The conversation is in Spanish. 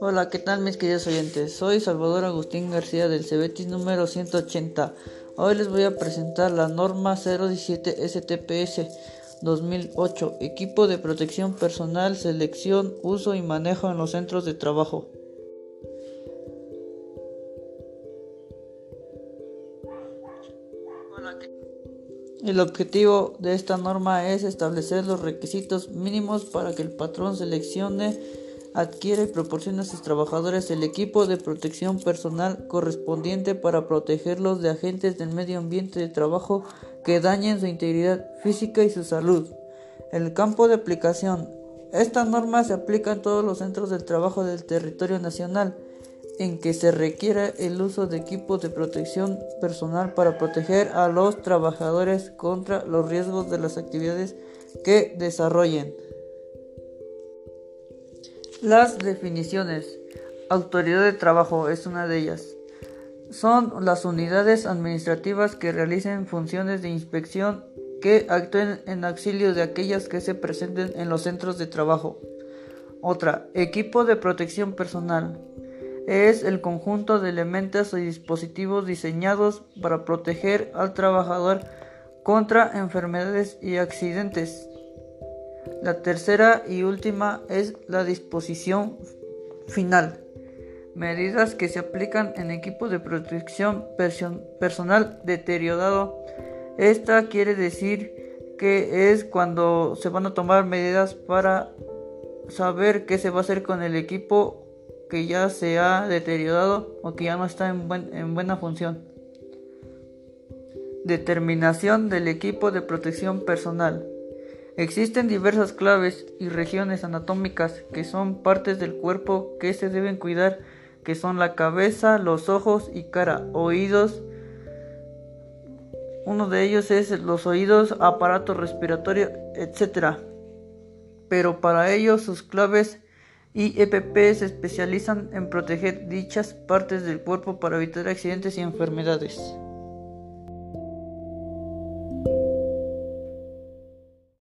Hola, ¿qué tal mis queridos oyentes? Soy Salvador Agustín García del Cebetis número 180. Hoy les voy a presentar la norma 017 STPS 2008, equipo de protección personal, selección, uso y manejo en los centros de trabajo. El objetivo de esta norma es establecer los requisitos mínimos para que el patrón seleccione, adquiera y proporcione a sus trabajadores el equipo de protección personal correspondiente para protegerlos de agentes del medio ambiente de trabajo que dañen su integridad física y su salud. El campo de aplicación. Esta norma se aplica en todos los centros de trabajo del territorio nacional en que se requiera el uso de equipos de protección personal para proteger a los trabajadores contra los riesgos de las actividades que desarrollen. Las definiciones. Autoridad de trabajo es una de ellas. Son las unidades administrativas que realicen funciones de inspección que actúen en auxilio de aquellas que se presenten en los centros de trabajo. Otra, equipo de protección personal es el conjunto de elementos y dispositivos diseñados para proteger al trabajador contra enfermedades y accidentes. La tercera y última es la disposición final. Medidas que se aplican en equipos de protección personal deteriorado. Esta quiere decir que es cuando se van a tomar medidas para saber qué se va a hacer con el equipo que ya se ha deteriorado o que ya no está en, en buena función. Determinación del equipo de protección personal. Existen diversas claves y regiones anatómicas que son partes del cuerpo que se deben cuidar, que son la cabeza, los ojos y cara, oídos. Uno de ellos es los oídos, aparato respiratorio, etc. Pero para ello sus claves y EPP se especializan en proteger dichas partes del cuerpo para evitar accidentes y enfermedades.